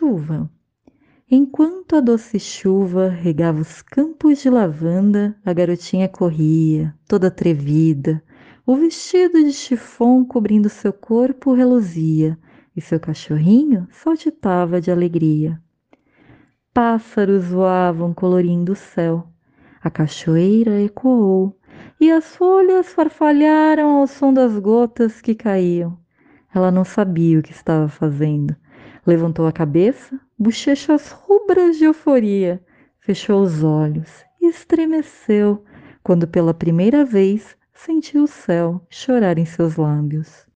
chuva. Enquanto a doce chuva regava os campos de lavanda, a garotinha corria, toda atrevida. O vestido de chifão cobrindo seu corpo reluzia e seu cachorrinho saltitava de alegria. Pássaros voavam colorindo o céu. A cachoeira ecoou e as folhas farfalharam ao som das gotas que caíam. Ela não sabia o que estava fazendo. Levantou a cabeça, bochechas rubras de euforia, fechou os olhos e estremeceu quando pela primeira vez sentiu o céu chorar em seus lábios.